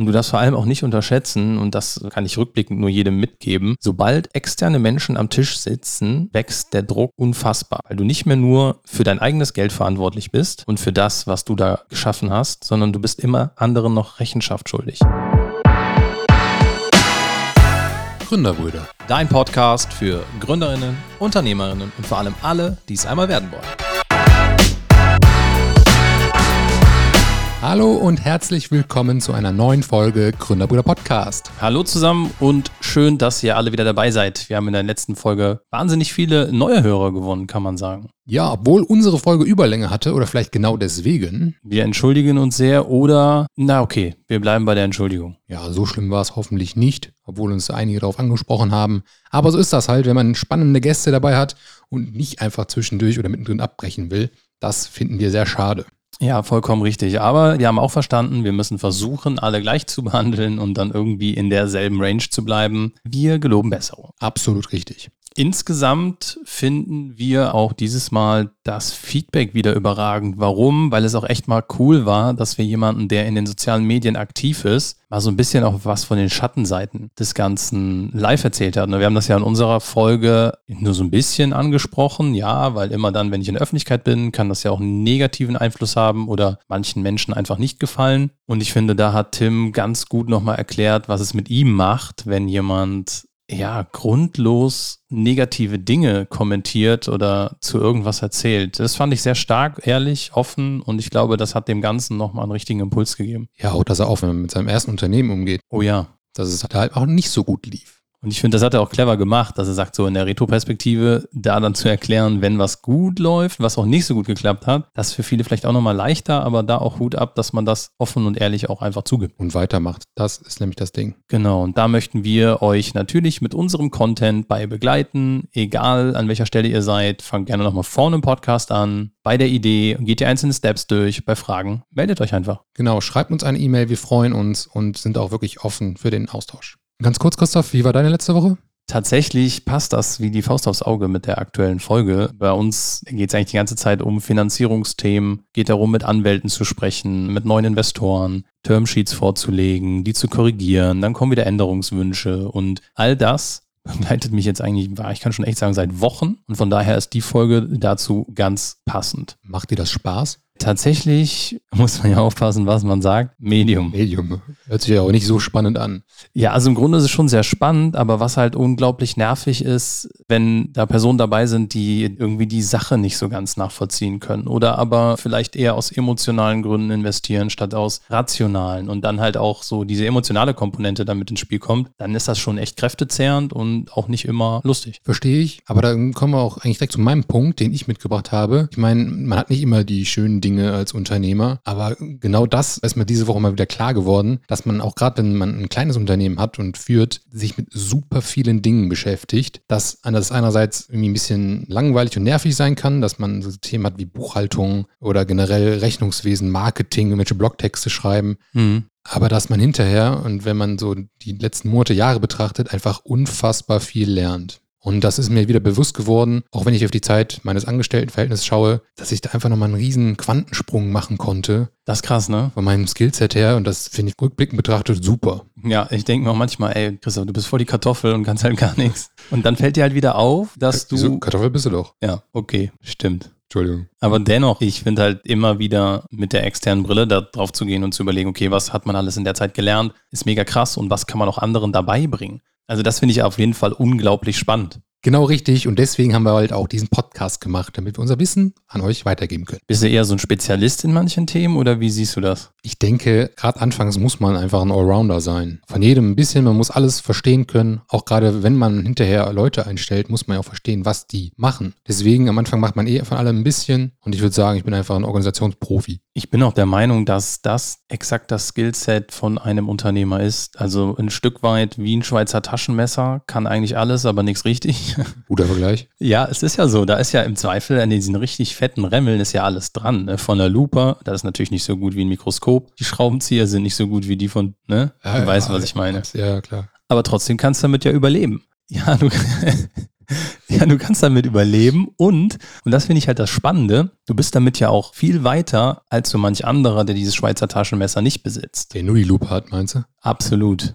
Und du darfst vor allem auch nicht unterschätzen, und das kann ich rückblickend nur jedem mitgeben, sobald externe Menschen am Tisch sitzen, wächst der Druck unfassbar, weil du nicht mehr nur für dein eigenes Geld verantwortlich bist und für das, was du da geschaffen hast, sondern du bist immer anderen noch Rechenschaft schuldig. Gründerbrüder. Dein Podcast für Gründerinnen, Unternehmerinnen und vor allem alle, die es einmal werden wollen. Hallo und herzlich willkommen zu einer neuen Folge Gründerbrüder Podcast. Hallo zusammen und schön, dass ihr alle wieder dabei seid. Wir haben in der letzten Folge wahnsinnig viele neue Hörer gewonnen, kann man sagen. Ja, obwohl unsere Folge Überlänge hatte oder vielleicht genau deswegen. Wir entschuldigen uns sehr oder, na okay, wir bleiben bei der Entschuldigung. Ja, so schlimm war es hoffentlich nicht, obwohl uns einige darauf angesprochen haben. Aber so ist das halt, wenn man spannende Gäste dabei hat und nicht einfach zwischendurch oder mittendrin abbrechen will. Das finden wir sehr schade. Ja, vollkommen richtig. Aber wir haben auch verstanden, wir müssen versuchen, alle gleich zu behandeln und dann irgendwie in derselben Range zu bleiben. Wir geloben Besserung. Absolut richtig. Insgesamt finden wir auch dieses Mal das Feedback wieder überragend. Warum? Weil es auch echt mal cool war, dass wir jemanden, der in den sozialen Medien aktiv ist, mal so ein bisschen auch was von den Schattenseiten des Ganzen live erzählt hat. Wir haben das ja in unserer Folge nur so ein bisschen angesprochen. Ja, weil immer dann, wenn ich in der Öffentlichkeit bin, kann das ja auch einen negativen Einfluss haben oder manchen Menschen einfach nicht gefallen. Und ich finde, da hat Tim ganz gut nochmal erklärt, was es mit ihm macht, wenn jemand ja, grundlos negative Dinge kommentiert oder zu irgendwas erzählt. Das fand ich sehr stark, ehrlich, offen und ich glaube, das hat dem Ganzen nochmal einen richtigen Impuls gegeben. Ja, auch, dass er auch, wenn man mit seinem ersten Unternehmen umgeht. Oh ja. Dass es halt auch nicht so gut lief. Und ich finde, das hat er auch clever gemacht, dass er sagt, so in der Retro-Perspektive, da dann zu erklären, wenn was gut läuft, was auch nicht so gut geklappt hat, das ist für viele vielleicht auch nochmal leichter, aber da auch Hut ab, dass man das offen und ehrlich auch einfach zugibt. Und weitermacht. Das ist nämlich das Ding. Genau. Und da möchten wir euch natürlich mit unserem Content bei begleiten, egal an welcher Stelle ihr seid. Fangt gerne nochmal vorne im Podcast an, bei der Idee, geht die einzelnen Steps durch, bei Fragen, meldet euch einfach. Genau. Schreibt uns eine E-Mail. Wir freuen uns und sind auch wirklich offen für den Austausch. Ganz kurz, Christoph, wie war deine letzte Woche? Tatsächlich passt das wie die Faust aufs Auge mit der aktuellen Folge. Bei uns geht es eigentlich die ganze Zeit um Finanzierungsthemen, geht darum, mit Anwälten zu sprechen, mit neuen Investoren, Termsheets vorzulegen, die zu korrigieren, dann kommen wieder Änderungswünsche und all das begleitet mich jetzt eigentlich, ich kann schon echt sagen, seit Wochen und von daher ist die Folge dazu ganz passend. Macht dir das Spaß? Tatsächlich muss man ja aufpassen, was man sagt. Medium. Medium. Hört sich ja auch nicht so spannend an. Ja, also im Grunde ist es schon sehr spannend, aber was halt unglaublich nervig ist, wenn da Personen dabei sind, die irgendwie die Sache nicht so ganz nachvollziehen können oder aber vielleicht eher aus emotionalen Gründen investieren statt aus rationalen und dann halt auch so diese emotionale Komponente damit ins Spiel kommt, dann ist das schon echt kräftezehrend und auch nicht immer lustig. Verstehe ich, aber dann kommen wir auch eigentlich direkt zu meinem Punkt, den ich mitgebracht habe. Ich meine, man hat nicht immer die schönen Dinge Dinge als Unternehmer. Aber genau das ist mir diese Woche mal wieder klar geworden, dass man auch gerade, wenn man ein kleines Unternehmen hat und führt, sich mit super vielen Dingen beschäftigt, dass das einerseits irgendwie ein bisschen langweilig und nervig sein kann, dass man so Themen hat wie Buchhaltung oder generell Rechnungswesen, Marketing, irgendwelche Blogtexte schreiben. Mhm. Aber dass man hinterher und wenn man so die letzten Monate, Jahre betrachtet, einfach unfassbar viel lernt. Und das ist mir wieder bewusst geworden, auch wenn ich auf die Zeit meines Angestelltenverhältnisses schaue, dass ich da einfach nochmal einen riesen Quantensprung machen konnte. Das ist krass, ne? Von meinem Skillset her und das finde ich rückblickend betrachtet super. Ja, ich denke mir auch manchmal, ey, Christoph, du bist voll die Kartoffel und kannst halt gar nichts. Und dann fällt dir halt wieder auf, dass du. Wieso? Kartoffel bist du doch. Ja, okay, stimmt. Entschuldigung. Aber dennoch, ich finde halt immer wieder mit der externen Brille da drauf zu gehen und zu überlegen, okay, was hat man alles in der Zeit gelernt, ist mega krass und was kann man auch anderen dabei bringen. Also das finde ich auf jeden Fall unglaublich spannend. Genau richtig. Und deswegen haben wir halt auch diesen Podcast gemacht, damit wir unser Wissen an euch weitergeben können. Bist du eher so ein Spezialist in manchen Themen oder wie siehst du das? Ich denke, gerade anfangs muss man einfach ein Allrounder sein. Von jedem ein bisschen, man muss alles verstehen können. Auch gerade wenn man hinterher Leute einstellt, muss man ja auch verstehen, was die machen. Deswegen am Anfang macht man eh von allem ein bisschen. Und ich würde sagen, ich bin einfach ein Organisationsprofi. Ich bin auch der Meinung, dass das exakt das Skillset von einem Unternehmer ist. Also ein Stück weit wie ein Schweizer Taschenmesser, kann eigentlich alles, aber nichts richtig. Guter Vergleich. Ja, es ist ja so. Da ist ja im Zweifel an diesen richtig fetten Remmeln ist ja alles dran. Ne? Von der Lupe, das ist natürlich nicht so gut wie ein Mikroskop. Die Schraubenzieher sind nicht so gut wie die von, ne? Ja, du ja, weißt, was ich meine. Ja, klar. Aber trotzdem kannst du damit ja überleben. Ja, du, Ja, du kannst damit überleben und, und das finde ich halt das Spannende, du bist damit ja auch viel weiter als so manch anderer, der dieses Schweizer Taschenmesser nicht besitzt. Der nur die Lupe hat, meinst du? Absolut.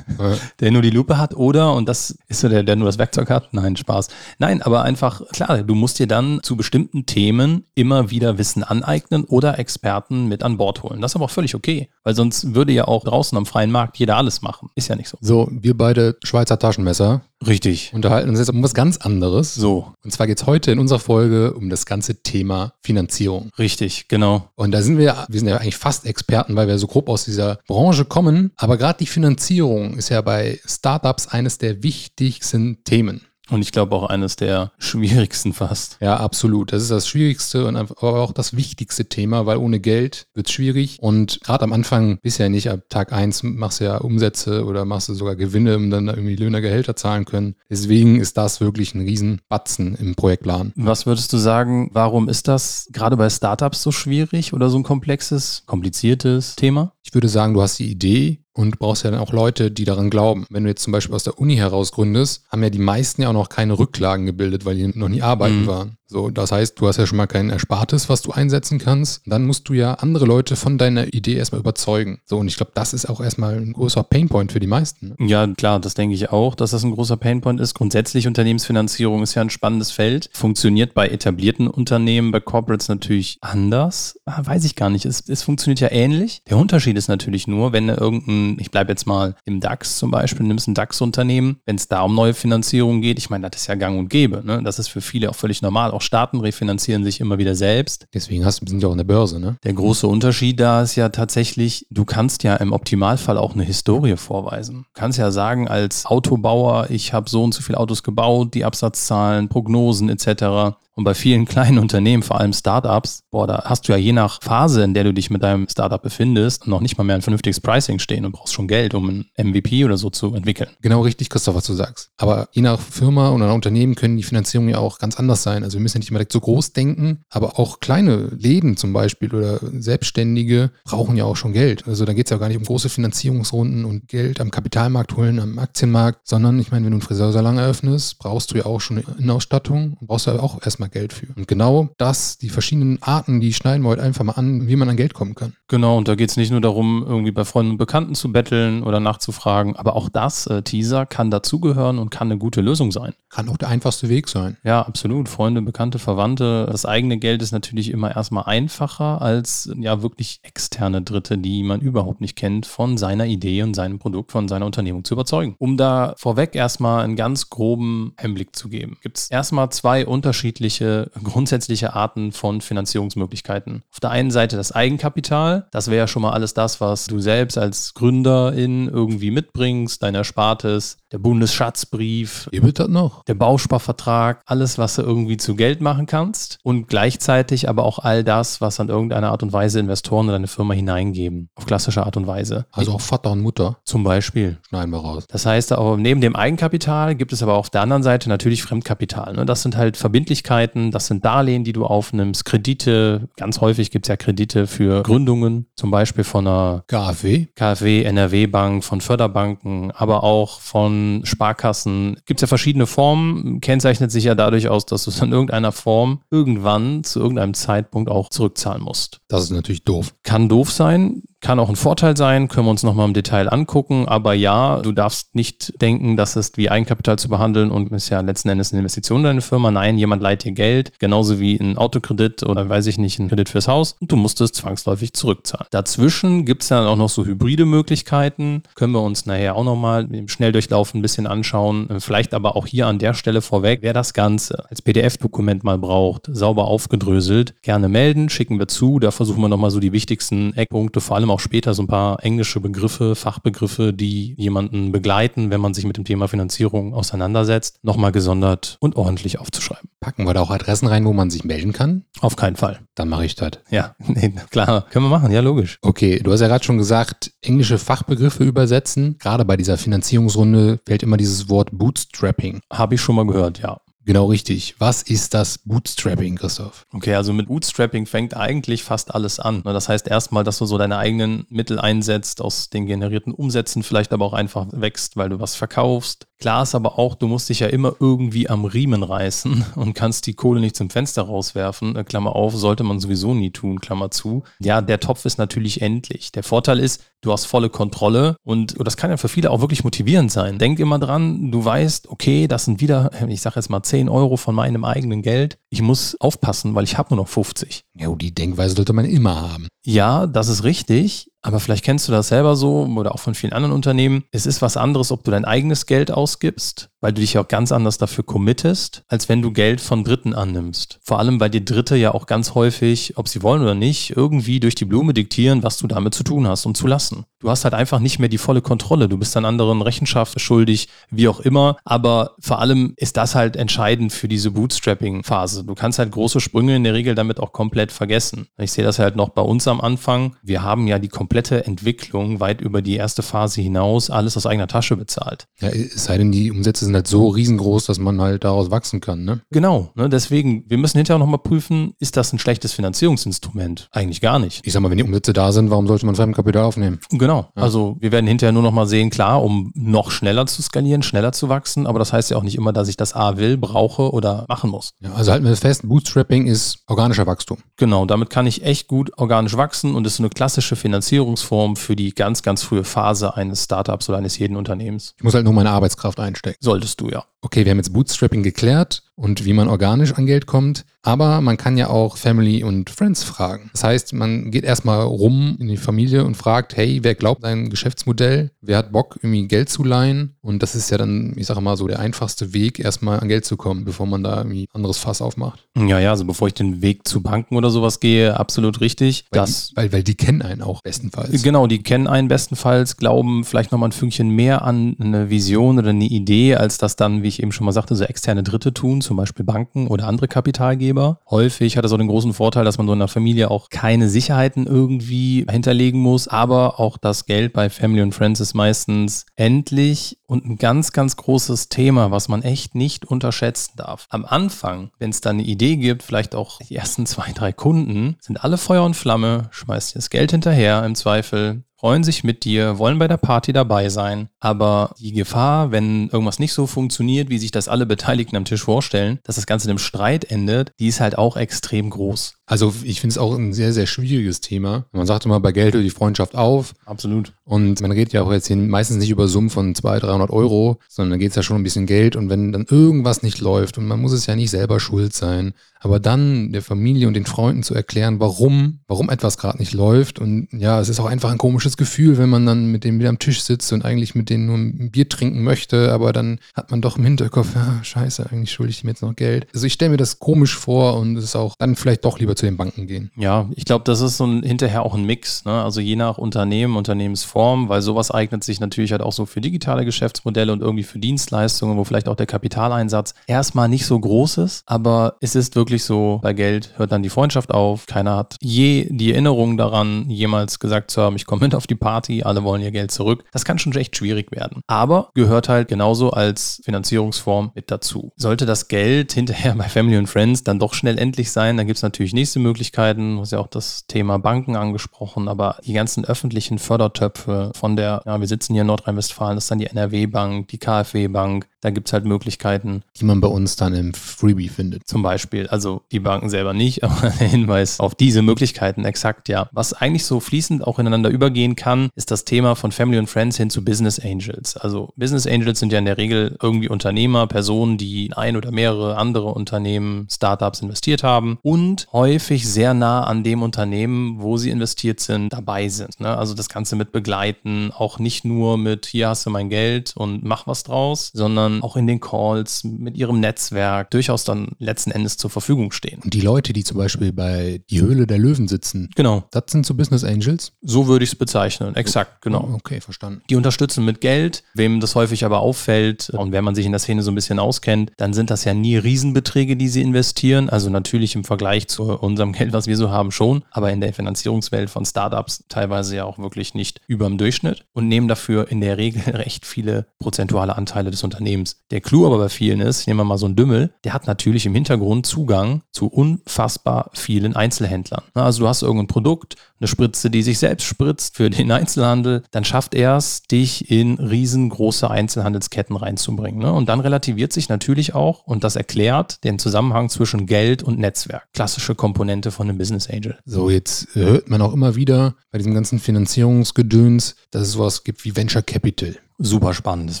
der nur die Lupe hat oder, und das ist so der, der nur das Werkzeug hat? Nein, Spaß. Nein, aber einfach, klar, du musst dir dann zu bestimmten Themen immer wieder Wissen aneignen oder Experten mit an Bord holen. Das ist aber auch völlig okay, weil sonst würde ja auch draußen am freien Markt jeder alles machen. Ist ja nicht so. So, wir beide Schweizer Taschenmesser Richtig. unterhalten uns jetzt um was ganz anderes. So, Und zwar geht es heute in unserer Folge um das ganze Thema Finanzierung. richtig, genau. Und da sind wir, wir sind ja eigentlich fast Experten, weil wir so grob aus dieser Branche kommen. Aber gerade die Finanzierung ist ja bei Startups eines der wichtigsten Themen. Und ich glaube auch eines der schwierigsten fast. Ja, absolut. Das ist das schwierigste und aber auch das wichtigste Thema, weil ohne Geld wird es schwierig. Und gerade am Anfang bist du ja nicht ab Tag eins machst du ja Umsätze oder machst du sogar Gewinne, um dann irgendwie Löhner, Gehälter zahlen können. Deswegen ist das wirklich ein Riesenbatzen im Projektplan. Was würdest du sagen, warum ist das gerade bei Startups so schwierig oder so ein komplexes, kompliziertes Thema? Ich würde sagen, du hast die Idee und brauchst ja dann auch Leute, die daran glauben. Wenn du jetzt zum Beispiel aus der Uni heraus gründest, haben ja die meisten ja auch noch keine Rücklagen gebildet, weil die noch nie arbeiten Mhm. waren. So, das heißt, du hast ja schon mal kein Erspartes, was du einsetzen kannst. Dann musst du ja andere Leute von deiner Idee erstmal überzeugen. So, und ich glaube, das ist auch erstmal ein großer Painpoint für die meisten. ne? Ja, klar, das denke ich auch, dass das ein großer Painpoint ist. Grundsätzlich Unternehmensfinanzierung ist ja ein spannendes Feld. Funktioniert bei etablierten Unternehmen, bei Corporates natürlich anders. Ah, weiß ich gar nicht. Es, es funktioniert ja ähnlich. Der Unterschied ist natürlich nur, wenn du irgendein, ich bleibe jetzt mal im DAX zum Beispiel, nimmst ein DAX-Unternehmen, wenn es da um neue Finanzierung geht, ich meine, das ist ja gang und gäbe. Ne? Das ist für viele auch völlig normal. Auch Staaten refinanzieren sich immer wieder selbst. Deswegen hast, sind wir auch an der Börse, ne? Der große Unterschied da ist ja tatsächlich, du kannst ja im Optimalfall auch eine Historie vorweisen. Du kannst ja sagen, als Autobauer, ich habe so und so viele Autos gebaut, die Absatzzahlen, Prognosen etc. Und bei vielen kleinen Unternehmen, vor allem Startups, boah, da hast du ja je nach Phase, in der du dich mit deinem Startup befindest, noch nicht mal mehr ein vernünftiges Pricing stehen und brauchst schon Geld, um ein MVP oder so zu entwickeln. Genau richtig, Christoph, was du sagst. Aber je nach Firma oder Unternehmen können die Finanzierungen ja auch ganz anders sein. Also wir müssen ja nicht immer direkt so groß denken, aber auch kleine Läden zum Beispiel oder Selbstständige brauchen ja auch schon Geld. Also da geht es ja gar nicht um große Finanzierungsrunden und Geld am Kapitalmarkt holen, am Aktienmarkt, sondern ich meine, wenn du einen Friseursalon eröffnest, brauchst du ja auch schon eine Innenausstattung und brauchst ja auch erstmal Geld für. Und genau das, die verschiedenen Arten, die schneiden wir heute einfach mal an, wie man an Geld kommen kann. Genau, und da geht es nicht nur darum, irgendwie bei Freunden und Bekannten zu betteln oder nachzufragen, aber auch das, äh, Teaser, kann dazugehören und kann eine gute Lösung sein. Kann auch der einfachste Weg sein. Ja, absolut. Freunde, Bekannte, Verwandte. Das eigene Geld ist natürlich immer erstmal einfacher als ja wirklich externe Dritte, die man überhaupt nicht kennt, von seiner Idee und seinem Produkt, von seiner Unternehmung zu überzeugen. Um da vorweg erstmal einen ganz groben Einblick zu geben, gibt es erstmal zwei unterschiedliche grundsätzliche Arten von Finanzierungsmöglichkeiten. Auf der einen Seite das Eigenkapital. Das wäre ja schon mal alles das, was du selbst als Gründerin irgendwie mitbringst, dein Erspartes, der Bundesschatzbrief, wird das noch? der Bausparvertrag, alles, was du irgendwie zu Geld machen kannst und gleichzeitig aber auch all das, was an irgendeiner Art und Weise Investoren in deine Firma hineingeben. Auf klassische Art und Weise. Also auch Vater und Mutter Zum Beispiel. schneiden wir raus. Das heißt, auch neben dem Eigenkapital gibt es aber auf der anderen Seite natürlich Fremdkapital. Ne? Das sind halt Verbindlichkeiten, das sind Darlehen, die du aufnimmst, Kredite. Ganz häufig gibt es ja Kredite für Gründungen, zum Beispiel von einer KfW? KfW, NRW-Bank, von Förderbanken, aber auch von Sparkassen. Gibt es ja verschiedene Formen, kennzeichnet sich ja dadurch aus, dass du es in irgendeiner Form irgendwann zu irgendeinem Zeitpunkt auch zurückzahlen musst. Das ist natürlich doof. Kann doof sein, kann auch ein Vorteil sein, können wir uns nochmal im Detail angucken, aber ja, du darfst nicht denken, das ist wie Eigenkapital zu behandeln und ist ja letzten Endes eine Investition in deine Firma. Nein, jemand leiht dir Geld, genauso wie ein Autokredit oder weiß ich nicht, ein Kredit fürs Haus und du musst es zwangsläufig zurückzahlen. Dazwischen gibt es dann auch noch so hybride Möglichkeiten, können wir uns nachher auch nochmal im Schnelldurchlauf ein bisschen anschauen. Vielleicht aber auch hier an der Stelle vorweg, wer das Ganze als PDF-Dokument mal braucht, sauber aufgedröselt, gerne melden, schicken wir zu. Da versuchen wir nochmal so die wichtigsten Eckpunkte, vor allem auch später so ein paar englische Begriffe, Fachbegriffe, die jemanden begleiten, wenn man sich mit dem Thema Finanzierung auseinandersetzt, nochmal gesondert und ordentlich aufzuschreiben. Packen wir da auch Adressen rein, wo man sich melden kann? Auf keinen Fall. Dann mache ich das. Ja, nee, klar, können wir machen, ja, logisch. Okay, du hast ja gerade schon gesagt, englische Fachbegriffe übersetzen. Gerade bei dieser Finanzierungsrunde fällt immer dieses Wort Bootstrapping. Habe ich schon mal gehört, ja. Genau richtig. Was ist das Bootstrapping, Christoph? Okay, also mit Bootstrapping fängt eigentlich fast alles an. Das heißt erstmal, dass du so deine eigenen Mittel einsetzt, aus den generierten Umsätzen vielleicht aber auch einfach wächst, weil du was verkaufst. Klar ist aber auch, du musst dich ja immer irgendwie am Riemen reißen und kannst die Kohle nicht zum Fenster rauswerfen. Äh, Klammer auf, sollte man sowieso nie tun, Klammer zu. Ja, der Topf ist natürlich endlich. Der Vorteil ist, du hast volle Kontrolle und, und das kann ja für viele auch wirklich motivierend sein. Denk immer dran, du weißt, okay, das sind wieder, ich sage jetzt mal 10 Euro von meinem eigenen Geld. Ich muss aufpassen, weil ich habe nur noch 50. Ja, die Denkweise sollte man immer haben. Ja, das ist richtig. Aber vielleicht kennst du das selber so oder auch von vielen anderen Unternehmen. Es ist was anderes, ob du dein eigenes Geld ausgibst, weil du dich ja auch ganz anders dafür committest, als wenn du Geld von Dritten annimmst. Vor allem, weil dir Dritte ja auch ganz häufig, ob sie wollen oder nicht, irgendwie durch die Blume diktieren, was du damit zu tun hast und zu lassen. Du hast halt einfach nicht mehr die volle Kontrolle. Du bist dann anderen Rechenschaft schuldig, wie auch immer. Aber vor allem ist das halt entscheidend für diese Bootstrapping-Phase. Du kannst halt große Sprünge in der Regel damit auch komplett vergessen. Ich sehe das halt noch bei uns am Anfang. Wir haben ja die komplette Entwicklung weit über die erste Phase hinaus alles aus eigener Tasche bezahlt. Ja, es sei denn, die Umsätze sind halt so riesengroß, dass man halt daraus wachsen kann, ne? Genau. Ne? Deswegen, wir müssen hinterher nochmal prüfen, ist das ein schlechtes Finanzierungsinstrument? Eigentlich gar nicht. Ich sag mal, wenn die Umsätze da sind, warum sollte man Fremdkapital aufnehmen? Genau. Ja. Also wir werden hinterher nur nochmal sehen, klar, um noch schneller zu skalieren, schneller zu wachsen, aber das heißt ja auch nicht immer, dass ich das A will, brauche oder machen muss. Ja, also halten wir fest, Bootstrapping ist organischer Wachstum. Genau, damit kann ich echt gut organisch wachsen und ist eine klassische Finanzierungsform für die ganz, ganz frühe Phase eines Startups oder eines jeden Unternehmens. Ich muss halt nur meine Arbeitskraft einstecken. Solltest du, ja. Okay, wir haben jetzt Bootstrapping geklärt und wie man organisch an Geld kommt. Aber man kann ja auch Family und Friends fragen. Das heißt, man geht erstmal rum in die Familie und fragt, hey, wer glaubt dein Geschäftsmodell? Wer hat Bock, irgendwie Geld zu leihen? Und das ist ja dann, ich sage mal so, der einfachste Weg, erstmal an Geld zu kommen, bevor man da irgendwie ein anderes Fass aufmacht. Ja, ja, also bevor ich den Weg zu Banken oder sowas gehe, absolut richtig. Weil, das, die, weil, weil die kennen einen auch bestenfalls. Genau, die kennen einen bestenfalls, glauben vielleicht nochmal ein Fünkchen mehr an eine Vision oder eine Idee, als das dann, wie ich eben schon mal sagte, so externe Dritte tun, zum Beispiel Banken oder andere Kapitalgeber. Häufig hat das auch den großen Vorteil, dass man so in der Familie auch keine Sicherheiten irgendwie hinterlegen muss, aber auch das Geld bei Family und Friends ist meistens endlich und ein ganz, ganz großes Thema, was man echt nicht unterschätzen darf. Am Anfang, wenn es da eine Idee gibt, vielleicht auch die ersten zwei, drei Kunden, sind alle Feuer und Flamme, schmeißt dir das Geld hinterher im Zweifel, freuen sich mit dir, wollen bei der Party dabei sein. Aber die Gefahr, wenn irgendwas nicht so funktioniert, wie sich das alle Beteiligten am Tisch vorstellen, dass das Ganze in einem Streit endet, die ist halt auch extrem groß. Also ich finde es auch ein sehr, sehr schwieriges Thema. Man sagt immer, bei Geld hört die Freundschaft auf. Absolut. Und man redet ja auch jetzt hier meistens nicht über Summen von 200, 300 Euro, sondern da geht es ja schon ein bisschen Geld. Und wenn dann irgendwas nicht läuft und man muss es ja nicht selber schuld sein, aber dann der Familie und den Freunden zu erklären, warum, warum etwas gerade nicht läuft. Und ja, es ist auch einfach ein komisches Gefühl, wenn man dann mit denen wieder am Tisch sitzt und eigentlich mit denen nur ein Bier trinken möchte, aber dann hat man doch im Hinterkopf, ja, scheiße, eigentlich schulde ich ihm jetzt noch Geld. Also ich stelle mir das komisch vor und es ist auch dann vielleicht doch lieber zu den Banken gehen. Ja, ich glaube, das ist so ein, hinterher auch ein Mix. Ne? Also je nach Unternehmen, Unternehmensform, weil sowas eignet sich natürlich halt auch so für digitale Geschäftsmodelle und irgendwie für Dienstleistungen, wo vielleicht auch der Kapitaleinsatz erstmal nicht so groß ist, aber es ist wirklich so, bei Geld hört dann die Freundschaft auf. Keiner hat je die Erinnerung daran, jemals gesagt zu haben, ich komme mit auf die Party, alle wollen ihr Geld zurück. Das kann schon echt schwierig werden. Aber gehört halt genauso als Finanzierungsform mit dazu. Sollte das Geld hinterher bei Family und Friends dann doch schnell endlich sein, dann gibt es natürlich nächste Möglichkeiten. Du hast ja auch das Thema Banken angesprochen, aber die ganzen öffentlichen Fördertöpfe von der, ja, wir sitzen hier in Nordrhein-Westfalen, das ist dann die NRW-Bank, die KfW-Bank, da gibt es halt Möglichkeiten. Die man bei uns dann im Freebie findet. Zum Beispiel. Also die Banken selber nicht, aber der Hinweis auf diese Möglichkeiten exakt, ja. Was eigentlich so fließend auch ineinander übergehen kann, ist das Thema von Family und Friends hin zu Business Angels. Also Business Angels sind ja in der Regel irgendwie Unternehmer, Personen, die in ein oder mehrere andere Unternehmen, Startups investiert haben und häufig sehr nah an dem Unternehmen, wo sie investiert sind, dabei sind. Ne? Also das Ganze mit begleiten, auch nicht nur mit hier hast du mein Geld und mach was draus, sondern auch in den Calls mit ihrem Netzwerk durchaus dann letzten Endes zur Verfügung stehen. Und die Leute, die zum Beispiel bei Die Höhle der Löwen sitzen, genau. das sind so Business Angels? So würde ich es bezeichnen, exakt, genau. Okay, verstanden. Die unterstützen mit Geld, wem das häufig aber auffällt und wenn man sich in der Szene so ein bisschen auskennt, dann sind das ja nie Riesenbeträge, die sie investieren. Also natürlich im Vergleich zu unserem Geld, was wir so haben, schon, aber in der Finanzierungswelt von Startups teilweise ja auch wirklich nicht über dem Durchschnitt und nehmen dafür in der Regel recht viele prozentuale Anteile des Unternehmens. Der Clou aber bei vielen ist, nehmen wir mal so einen Dümmel, der hat natürlich im Hintergrund Zugang zu unfassbar vielen Einzelhändlern. Also du hast irgendein Produkt, eine Spritze, die sich selbst spritzt für den Einzelhandel, dann schafft er es, dich in riesengroße Einzelhandelsketten reinzubringen. Ne? Und dann relativiert sich natürlich auch, und das erklärt den Zusammenhang zwischen Geld und Netzwerk. Klassische Komponente von einem Business Angel. So, jetzt hört man auch immer wieder bei diesem ganzen Finanzierungsgedöns, dass es sowas gibt wie Venture Capital. Super spannend.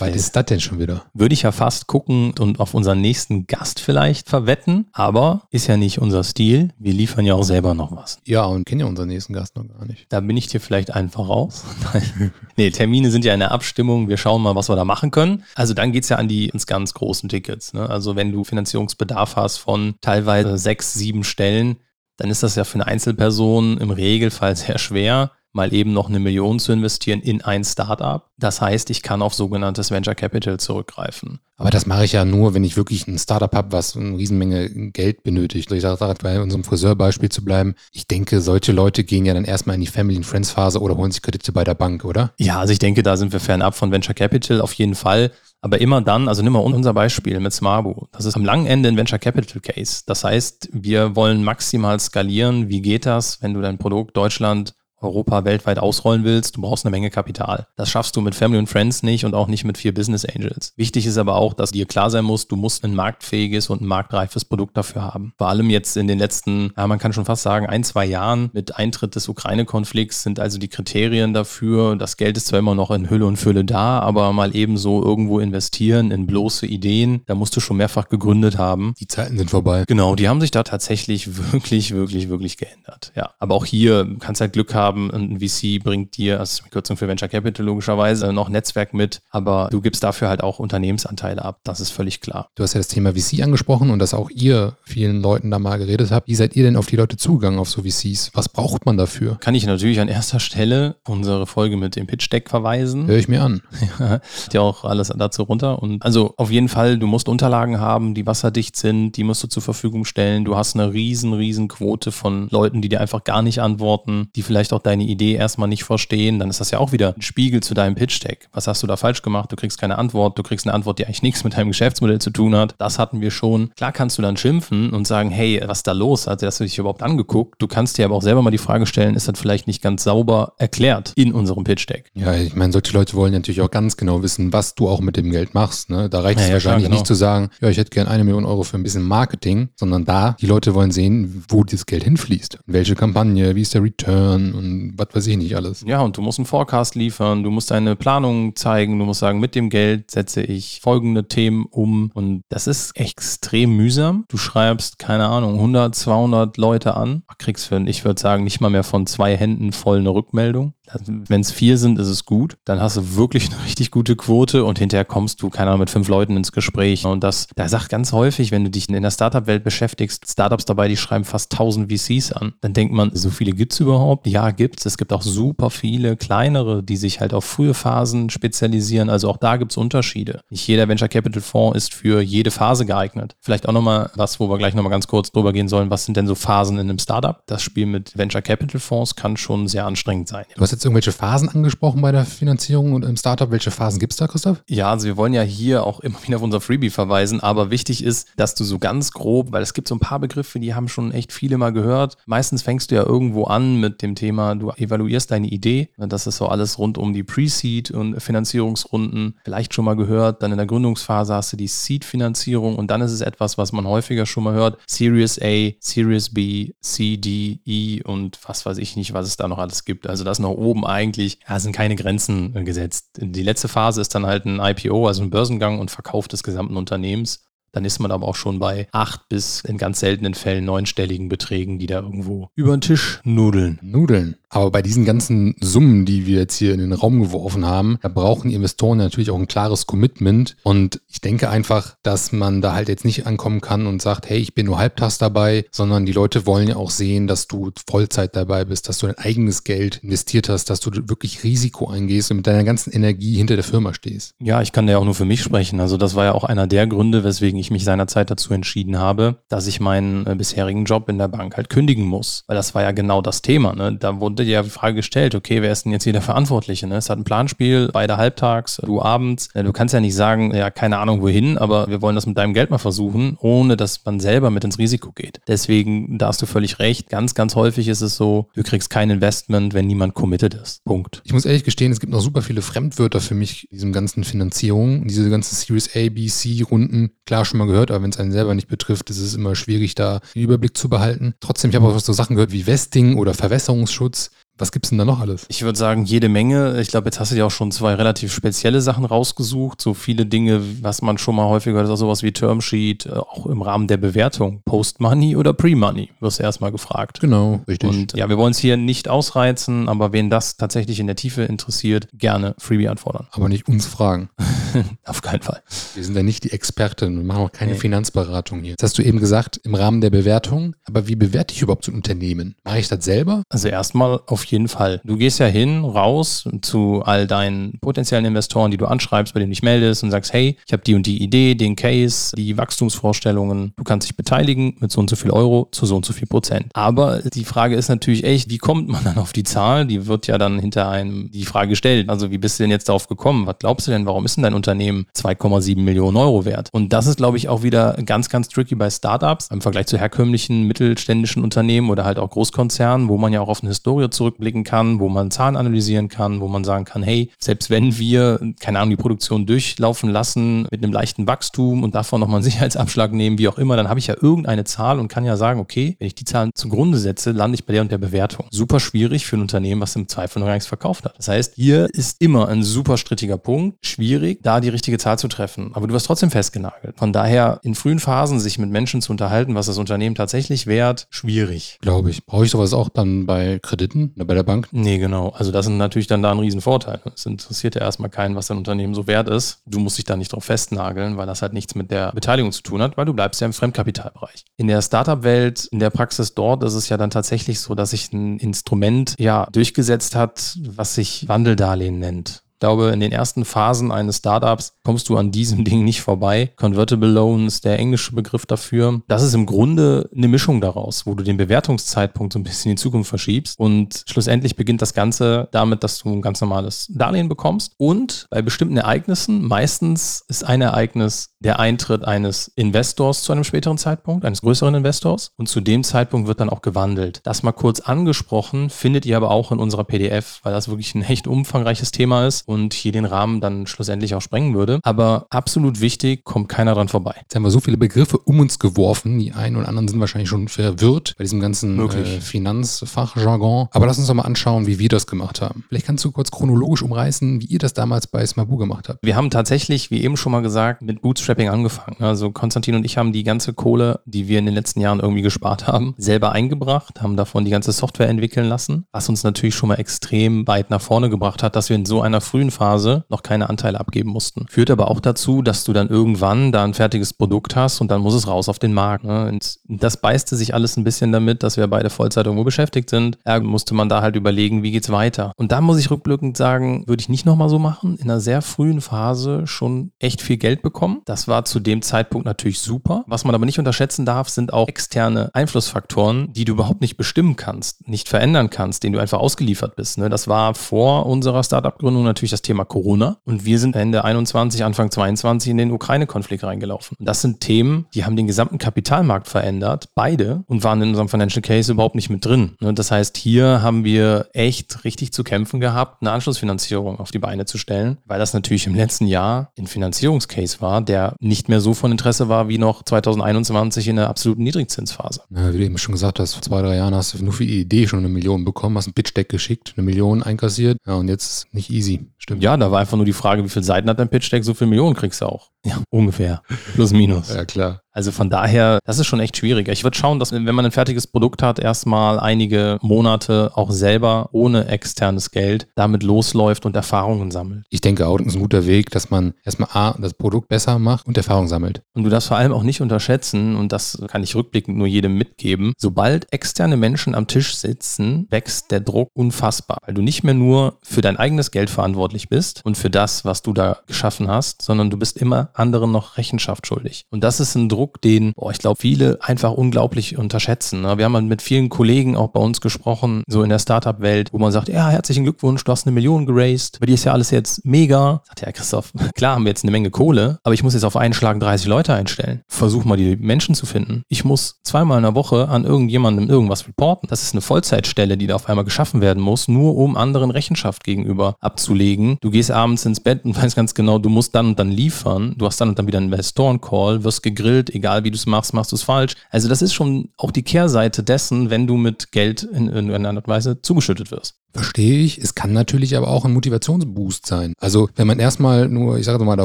Was ist das denn schon wieder? Würde ich ja fast gucken und auf unseren nächsten Gast vielleicht verwetten, aber ist ja nicht unser Stil. Wir liefern ja auch selber noch was. Ja, und kennen ja unseren nächsten Gast noch gar nicht. Da bin ich dir vielleicht einfach raus. nee, Termine sind ja in der Abstimmung. Wir schauen mal, was wir da machen können. Also dann geht's ja an die ins ganz großen Tickets. Ne? Also wenn du Finanzierungsbedarf hast von teilweise sechs, sieben Stellen, dann ist das ja für eine Einzelperson im Regelfall sehr schwer mal eben noch eine Million zu investieren in ein Startup. Das heißt, ich kann auf sogenanntes Venture Capital zurückgreifen. Aber das mache ich ja nur, wenn ich wirklich ein Startup habe, was eine Riesenmenge Geld benötigt. Ich sage bei unserem Friseurbeispiel zu bleiben. Ich denke, solche Leute gehen ja dann erstmal in die Family and Friends Phase oder holen sich Kredite bei der Bank, oder? Ja, also ich denke, da sind wir fernab von Venture Capital auf jeden Fall. Aber immer dann, also nimm mal unser Beispiel mit Smarbu. Das ist am langen Ende ein Venture Capital Case. Das heißt, wir wollen maximal skalieren. Wie geht das, wenn du dein Produkt Deutschland Europa weltweit ausrollen willst, du brauchst eine Menge Kapital. Das schaffst du mit Family und Friends nicht und auch nicht mit vier Business Angels. Wichtig ist aber auch, dass dir klar sein muss, du musst ein marktfähiges und ein marktreifes Produkt dafür haben. Vor allem jetzt in den letzten, ja, man kann schon fast sagen, ein, zwei Jahren mit Eintritt des Ukraine-Konflikts sind also die Kriterien dafür. Das Geld ist zwar immer noch in Hülle und Fülle da, aber mal eben so irgendwo investieren in bloße Ideen, da musst du schon mehrfach gegründet haben. Die Zeiten sind vorbei. Genau, die haben sich da tatsächlich wirklich, wirklich, wirklich geändert. Ja, aber auch hier kannst halt Glück haben, haben. Ein VC bringt dir, als Kürzung für Venture Capital logischerweise, noch Netzwerk mit, aber du gibst dafür halt auch Unternehmensanteile ab. Das ist völlig klar. Du hast ja das Thema VC angesprochen und dass auch ihr vielen Leuten da mal geredet habt. Wie seid ihr denn auf die Leute zugegangen, auf so VCs? Was braucht man dafür? Kann ich natürlich an erster Stelle unsere Folge mit dem Pitch Deck verweisen. Hör ich mir an. Ja, ja auch alles dazu runter. Und also auf jeden Fall, du musst Unterlagen haben, die wasserdicht sind, die musst du zur Verfügung stellen. Du hast eine riesen, riesen Quote von Leuten, die dir einfach gar nicht antworten, die vielleicht auch auch deine Idee erstmal nicht verstehen, dann ist das ja auch wieder ein Spiegel zu deinem Pitch-Deck. Was hast du da falsch gemacht? Du kriegst keine Antwort, du kriegst eine Antwort, die eigentlich nichts mit deinem Geschäftsmodell zu tun hat. Das hatten wir schon. Klar kannst du dann schimpfen und sagen, hey, was ist da los? Hat das dich überhaupt angeguckt? Du kannst dir aber auch selber mal die Frage stellen, ist das vielleicht nicht ganz sauber erklärt in unserem Pitch-Deck? Ja, ich meine, solche Leute wollen natürlich auch ganz genau wissen, was du auch mit dem Geld machst. Ne? Da reicht ja, es ja, wahrscheinlich klar, genau. nicht zu sagen, ja, ich hätte gern eine Million Euro für ein bisschen Marketing, sondern da, die Leute wollen sehen, wo dieses Geld hinfließt. Welche Kampagne, wie ist der Return und was weiß ich nicht alles. Ja, und du musst einen Forecast liefern, du musst deine Planung zeigen, du musst sagen, mit dem Geld setze ich folgende Themen um. Und das ist extrem mühsam. Du schreibst, keine Ahnung, 100, 200 Leute an, kriegst für, ich würde sagen, nicht mal mehr von zwei Händen voll eine Rückmeldung. Wenn es vier sind, ist es gut. Dann hast du wirklich eine richtig gute Quote und hinterher kommst du, keine Ahnung, mit fünf Leuten ins Gespräch. Und das, da sagt ganz häufig, wenn du dich in der Startup-Welt beschäftigst, Startups dabei, die schreiben fast 1000 VCs an. Dann denkt man, so viele gibt es überhaupt? Ja, gibt es. Es gibt auch super viele kleinere, die sich halt auf frühe Phasen spezialisieren. Also auch da gibt es Unterschiede. Nicht jeder Venture Capital Fonds ist für jede Phase geeignet. Vielleicht auch nochmal was, wo wir gleich nochmal ganz kurz drüber gehen sollen. Was sind denn so Phasen in einem Startup? Das Spiel mit Venture Capital Fonds kann schon sehr anstrengend sein. Du hast jetzt irgendwelche Phasen angesprochen bei der Finanzierung und im Startup. Welche Phasen gibt es da, Christoph? Ja, also wir wollen ja hier auch immer wieder auf unser Freebie verweisen, aber wichtig ist, dass du so ganz grob, weil es gibt so ein paar Begriffe, die haben schon echt viele mal gehört. Meistens fängst du ja irgendwo an mit dem Thema, du evaluierst deine Idee. Das ist so alles rund um die Pre-Seed und Finanzierungsrunden. Vielleicht schon mal gehört. Dann in der Gründungsphase hast du die Seed-Finanzierung und dann ist es etwas, was man häufiger schon mal hört. Series A, Series B, C, D, E und was weiß ich nicht, was es da noch alles gibt. Also das noch oben eigentlich eigentlich, ja, sind keine Grenzen äh, gesetzt. Die letzte Phase ist dann halt ein IPO, also ein Börsengang und Verkauf des gesamten Unternehmens. Dann ist man aber auch schon bei acht bis in ganz seltenen Fällen neunstelligen Beträgen, die da irgendwo über den Tisch nudeln. Nudeln. Aber bei diesen ganzen Summen, die wir jetzt hier in den Raum geworfen haben, da brauchen Investoren natürlich auch ein klares Commitment. Und ich denke einfach, dass man da halt jetzt nicht ankommen kann und sagt, hey, ich bin nur halbtags dabei, sondern die Leute wollen ja auch sehen, dass du Vollzeit dabei bist, dass du dein eigenes Geld investiert hast, dass du wirklich Risiko eingehst und mit deiner ganzen Energie hinter der Firma stehst. Ja, ich kann ja auch nur für mich sprechen. Also das war ja auch einer der Gründe, weswegen ich mich seinerzeit dazu entschieden habe, dass ich meinen äh, bisherigen Job in der Bank halt kündigen muss. Weil das war ja genau das Thema. Ne? Da wurde ja die Frage gestellt, okay, wer ist denn jetzt hier der Verantwortliche? Ne? Es hat ein Planspiel, beide halbtags, du abends. Du kannst ja nicht sagen, ja, keine Ahnung wohin, aber wir wollen das mit deinem Geld mal versuchen, ohne dass man selber mit ins Risiko geht. Deswegen, da hast du völlig recht. Ganz, ganz häufig ist es so, du kriegst kein Investment, wenn niemand committed ist. Punkt. Ich muss ehrlich gestehen, es gibt noch super viele Fremdwörter für mich in diesem ganzen Finanzierung, diese ganzen Series A, B, C Runden. Klar schon mal gehört, aber wenn es einen selber nicht betrifft, ist es immer schwierig, da den Überblick zu behalten. Trotzdem, ich habe auch so Sachen gehört wie Vesting oder Verwässerungsschutz. Was gibt es denn da noch alles? Ich würde sagen, jede Menge. Ich glaube, jetzt hast du dir auch schon zwei relativ spezielle Sachen rausgesucht. So viele Dinge, was man schon mal häufiger hört, ist auch sowas wie Termsheet, äh, auch im Rahmen der Bewertung. Post-Money oder Pre-Money, wirst du erstmal gefragt. Genau, richtig. Und ja, wir wollen es hier nicht ausreizen, aber wen das tatsächlich in der Tiefe interessiert, gerne Freebie anfordern. Aber nicht uns fragen. Auf keinen Fall. Wir sind ja nicht die Experten und machen auch keine nee. Finanzberatung hier. Das hast du eben gesagt, im Rahmen der Bewertung. Aber wie bewerte ich überhaupt so ein Unternehmen? Mache ich das selber? Also erstmal auf jeden Fall. Du gehst ja hin, raus zu all deinen potenziellen Investoren, die du anschreibst, bei denen du dich meldest und sagst, hey, ich habe die und die Idee, den Case, die Wachstumsvorstellungen. Du kannst dich beteiligen mit so und so viel Euro zu so und so viel Prozent. Aber die Frage ist natürlich echt, wie kommt man dann auf die Zahl? Die wird ja dann hinter einem die Frage gestellt. Also wie bist du denn jetzt darauf gekommen? Was glaubst du denn, warum ist denn dein Unternehmen 2,7 Millionen Euro wert? Und das ist, glaube ich, auch wieder ganz, ganz tricky bei Startups im Vergleich zu herkömmlichen mittelständischen Unternehmen oder halt auch Großkonzernen, wo man ja auch auf eine Historie zurückblicken kann wo man Zahlen analysieren kann, wo man sagen kann, hey, selbst wenn wir, keine Ahnung, die Produktion durchlaufen lassen mit einem leichten Wachstum und davon nochmal einen Sicherheitsabschlag nehmen, wie auch immer, dann habe ich ja irgendeine Zahl und kann ja sagen, okay, wenn ich die Zahlen zugrunde setze, lande ich bei der und der Bewertung. Super schwierig für ein Unternehmen, was im Zweifel noch gar nichts verkauft hat. Das heißt, hier ist immer ein super strittiger Punkt, schwierig, da die richtige Zahl zu treffen. Aber du wirst trotzdem festgenagelt. Von daher in frühen Phasen sich mit Menschen zu unterhalten, was das Unternehmen tatsächlich wert, schwierig. Glaube ich. Brauche ich sowas auch dann bei Krediten bei der Bank? Nee, genau. Also das sind natürlich dann da ein Riesenvorteil. Es interessiert ja erstmal keinen, was dein Unternehmen so wert ist. Du musst dich da nicht drauf festnageln, weil das halt nichts mit der Beteiligung zu tun hat, weil du bleibst ja im Fremdkapitalbereich. In der Startup-Welt, in der Praxis dort ist es ja dann tatsächlich so, dass sich ein Instrument ja durchgesetzt hat, was sich Wandeldarlehen nennt glaube, in den ersten Phasen eines Startups kommst du an diesem Ding nicht vorbei. Convertible Loan ist der englische Begriff dafür. Das ist im Grunde eine Mischung daraus, wo du den Bewertungszeitpunkt so ein bisschen in die Zukunft verschiebst. Und schlussendlich beginnt das Ganze damit, dass du ein ganz normales Darlehen bekommst. Und bei bestimmten Ereignissen, meistens ist ein Ereignis der Eintritt eines Investors zu einem späteren Zeitpunkt, eines größeren Investors. Und zu dem Zeitpunkt wird dann auch gewandelt. Das mal kurz angesprochen, findet ihr aber auch in unserer PDF, weil das wirklich ein echt umfangreiches Thema ist und hier den Rahmen dann schlussendlich auch sprengen würde. Aber absolut wichtig, kommt keiner dran vorbei. Jetzt haben wir so viele Begriffe um uns geworfen. Die einen und anderen sind wahrscheinlich schon verwirrt bei diesem ganzen äh, Finanzfachjargon. Aber lass uns doch mal anschauen, wie wir das gemacht haben. Vielleicht kannst du kurz chronologisch umreißen, wie ihr das damals bei Smabu gemacht habt. Wir haben tatsächlich, wie eben schon mal gesagt, mit Bootstrapping angefangen. Also Konstantin und ich haben die ganze Kohle, die wir in den letzten Jahren irgendwie gespart haben, selber eingebracht, haben davon die ganze Software entwickeln lassen, was uns natürlich schon mal extrem weit nach vorne gebracht hat, dass wir in so einer frühen frühen Phase noch keine Anteile abgeben mussten. Führt aber auch dazu, dass du dann irgendwann da ein fertiges Produkt hast und dann muss es raus auf den Markt. Ne? Und das beißte sich alles ein bisschen damit, dass wir beide Vollzeit irgendwo beschäftigt sind. Ja, musste man da halt überlegen, wie geht's weiter. Und da muss ich rückblickend sagen, würde ich nicht nochmal so machen. In einer sehr frühen Phase schon echt viel Geld bekommen. Das war zu dem Zeitpunkt natürlich super. Was man aber nicht unterschätzen darf, sind auch externe Einflussfaktoren, die du überhaupt nicht bestimmen kannst, nicht verändern kannst, denen du einfach ausgeliefert bist. Ne? Das war vor unserer Startup-Gründung natürlich natürlich das Thema Corona und wir sind Ende 21, Anfang 22 in den Ukraine-Konflikt reingelaufen. Und das sind Themen, die haben den gesamten Kapitalmarkt verändert, beide, und waren in unserem Financial Case überhaupt nicht mit drin. Ne, das heißt, hier haben wir echt richtig zu kämpfen gehabt, eine Anschlussfinanzierung auf die Beine zu stellen, weil das natürlich im letzten Jahr ein Finanzierungscase war, der nicht mehr so von Interesse war wie noch 2021 in der absoluten Niedrigzinsphase. Ja, wie du eben schon gesagt hast, vor zwei, drei Jahren hast du nur für die Idee schon eine Million bekommen, hast ein Pitch-Deck geschickt, eine Million einkassiert. Ja, und jetzt nicht easy. Stimmt. Ja, da war einfach nur die Frage, wie viele Seiten hat dein Pitch Deck, so viele Millionen kriegst du auch. Ja, ungefähr. Plus, minus. ja, klar. Also von daher, das ist schon echt schwierig. Ich würde schauen, dass wenn man ein fertiges Produkt hat, erstmal einige Monate auch selber ohne externes Geld damit losläuft und Erfahrungen sammelt. Ich denke auch, das ist ein guter Weg, dass man erstmal A, das Produkt besser macht und Erfahrung sammelt. Und du darfst vor allem auch nicht unterschätzen, und das kann ich rückblickend nur jedem mitgeben, sobald externe Menschen am Tisch sitzen, wächst der Druck unfassbar, weil du nicht mehr nur für dein eigenes Geld verantwortlich bist und für das, was du da geschaffen hast, sondern du bist immer anderen noch Rechenschaft schuldig. Und das ist ein Druck, den, boah, ich glaube, viele einfach unglaublich unterschätzen. Ne? Wir haben mit vielen Kollegen auch bei uns gesprochen, so in der Startup-Welt, wo man sagt, ja, herzlichen Glückwunsch, du hast eine Million geraced, bei dir ist ja alles jetzt mega. Sagt ja, Christoph, klar haben wir jetzt eine Menge Kohle, aber ich muss jetzt auf einen Schlag 30 Leute einstellen. Versuch mal die Menschen zu finden. Ich muss zweimal in der Woche an irgendjemandem irgendwas reporten. Das ist eine Vollzeitstelle, die da auf einmal geschaffen werden muss, nur um anderen Rechenschaft gegenüber abzulegen. Du gehst abends ins Bett und weißt ganz genau, du musst dann und dann liefern. Du hast dann und dann wieder einen Investoren-Call, wirst gegrillt, egal wie du es machst, machst du es falsch. Also das ist schon auch die Kehrseite dessen, wenn du mit Geld in irgendeiner Art und Weise zugeschüttet wirst. Verstehe ich. Es kann natürlich aber auch ein Motivationsboost sein. Also wenn man erstmal nur, ich sage mal, da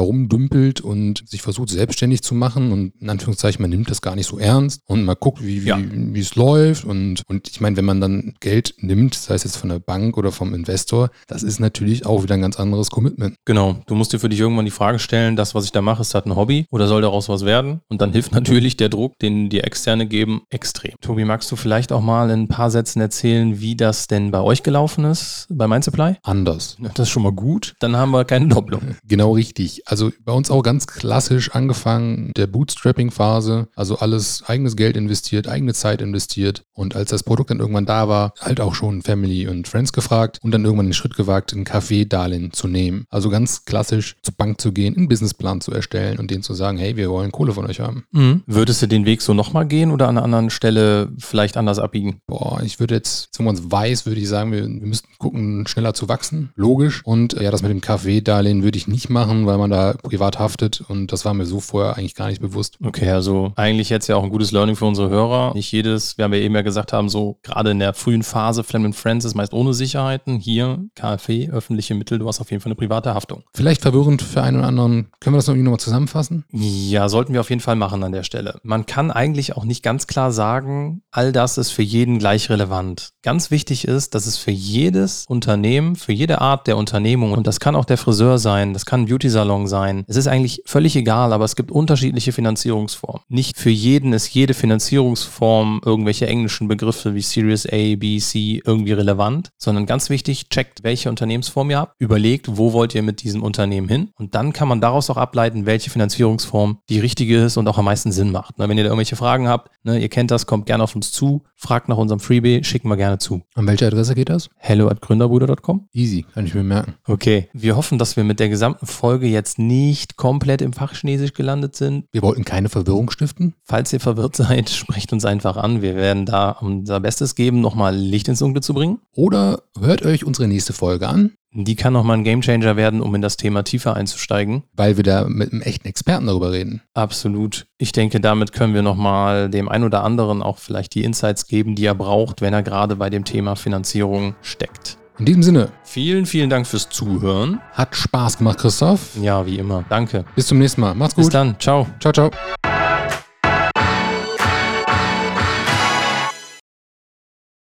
rumdümpelt und sich versucht, selbstständig zu machen und in Anführungszeichen, man nimmt das gar nicht so ernst und man guckt, wie, wie, ja. wie es läuft. Und, und ich meine, wenn man dann Geld nimmt, sei es jetzt von der Bank oder vom Investor, das ist natürlich auch wieder ein ganz anderes Commitment. Genau. Du musst dir für dich irgendwann die Frage stellen, das, was ich da mache, ist das ein Hobby oder soll daraus was werden? Und dann hilft natürlich der Druck, den die Externe geben, extrem. Tobi, magst du vielleicht auch mal in ein paar Sätzen erzählen, wie das denn bei euch gelaufen ist, bei Mindsupply? Anders. Das ist schon mal gut. Dann haben wir keine Doppelung. Genau richtig. Also bei uns auch ganz klassisch angefangen der Bootstrapping-Phase. Also alles eigenes Geld investiert, eigene Zeit investiert. Und als das Produkt dann irgendwann da war, halt auch schon Family und Friends gefragt und dann irgendwann den Schritt gewagt, ein Kaffee-Darlehen zu nehmen. Also ganz klassisch zur Bank zu gehen, einen Businessplan zu erstellen und denen zu sagen, hey, wir wollen Kohle von euch haben. Mhm. Würdest du den Weg so nochmal gehen oder an einer anderen Stelle vielleicht anders abbiegen? Boah, ich würde jetzt, wenn man es weiß, würde ich sagen, wir, wir müssten gucken, schneller zu wachsen. Logisch. Und ja, das mit dem Kaffee-Darlehen würde ich nicht machen, weil man da privat haftet und das war mir so vorher eigentlich gar nicht bewusst. Okay, also eigentlich jetzt ja auch ein gutes Learning für unsere Hörer. Nicht jedes, wir haben ja eben ja gesagt haben, so gerade in der frühen Phase Fleming Friends ist meist ohne Sicherheiten. Hier KfW, öffentliche Mittel, du hast auf jeden Fall eine private Haftung. Vielleicht verwirrend für einen oder anderen. Können wir das noch irgendwie nochmal zusammenfassen? Ja, sollten wir auf jeden Fall machen an der Stelle. Man kann eigentlich auch nicht ganz klar sagen, all das ist für jeden gleich relevant. Ganz wichtig ist, dass es für jedes Unternehmen, für jede Art der Unternehmung, und das kann auch der Friseur sein, das kann ein Beauty-Salon sein, es ist eigentlich völlig egal, aber es gibt unterschiedliche Finanzierungsformen. Nicht für jeden ist jede Finanzierungsform irgendwelche englischen Begriffe wie Series A, B, C irgendwie relevant, sondern ganz wichtig, checkt, welche Unternehmensform ihr habt, überlegt, wo wollt ihr mit diesem Unternehmen hin und dann kann man daraus auch ableiten, welche Finanzierungsform die richtige ist und auch am meisten Sinn macht. Wenn ihr da irgendwelche Fragen habt, ne, ihr kennt das, kommt gerne auf uns zu, fragt nach unserem Freebie, schicken wir gerne zu. An welche Adresse geht das? Hello at gründerbruder.com. Easy, kann ich mir merken. Okay, wir hoffen, dass wir mit der gesamten Folge jetzt nicht komplett im Fachchinesisch gelandet sind. Wir wollten keine Verwirrung stiften. Falls ihr verwirrt seid, sprecht uns einfach an. Wir werden da unser Bestes geben, nochmal Licht ins Dunkle zu bringen. Oder hört euch unsere nächste Folge an. Die kann nochmal ein Gamechanger werden, um in das Thema tiefer einzusteigen. Weil wir da mit einem echten Experten darüber reden. Absolut. Ich denke, damit können wir nochmal dem einen oder anderen auch vielleicht die Insights geben, die er braucht, wenn er gerade bei dem Thema Finanzierung steckt. In diesem Sinne. Vielen, vielen Dank fürs Zuhören. Hat Spaß gemacht, Christoph. Ja, wie immer. Danke. Bis zum nächsten Mal. Macht's gut. Bis dann. Ciao. Ciao, ciao.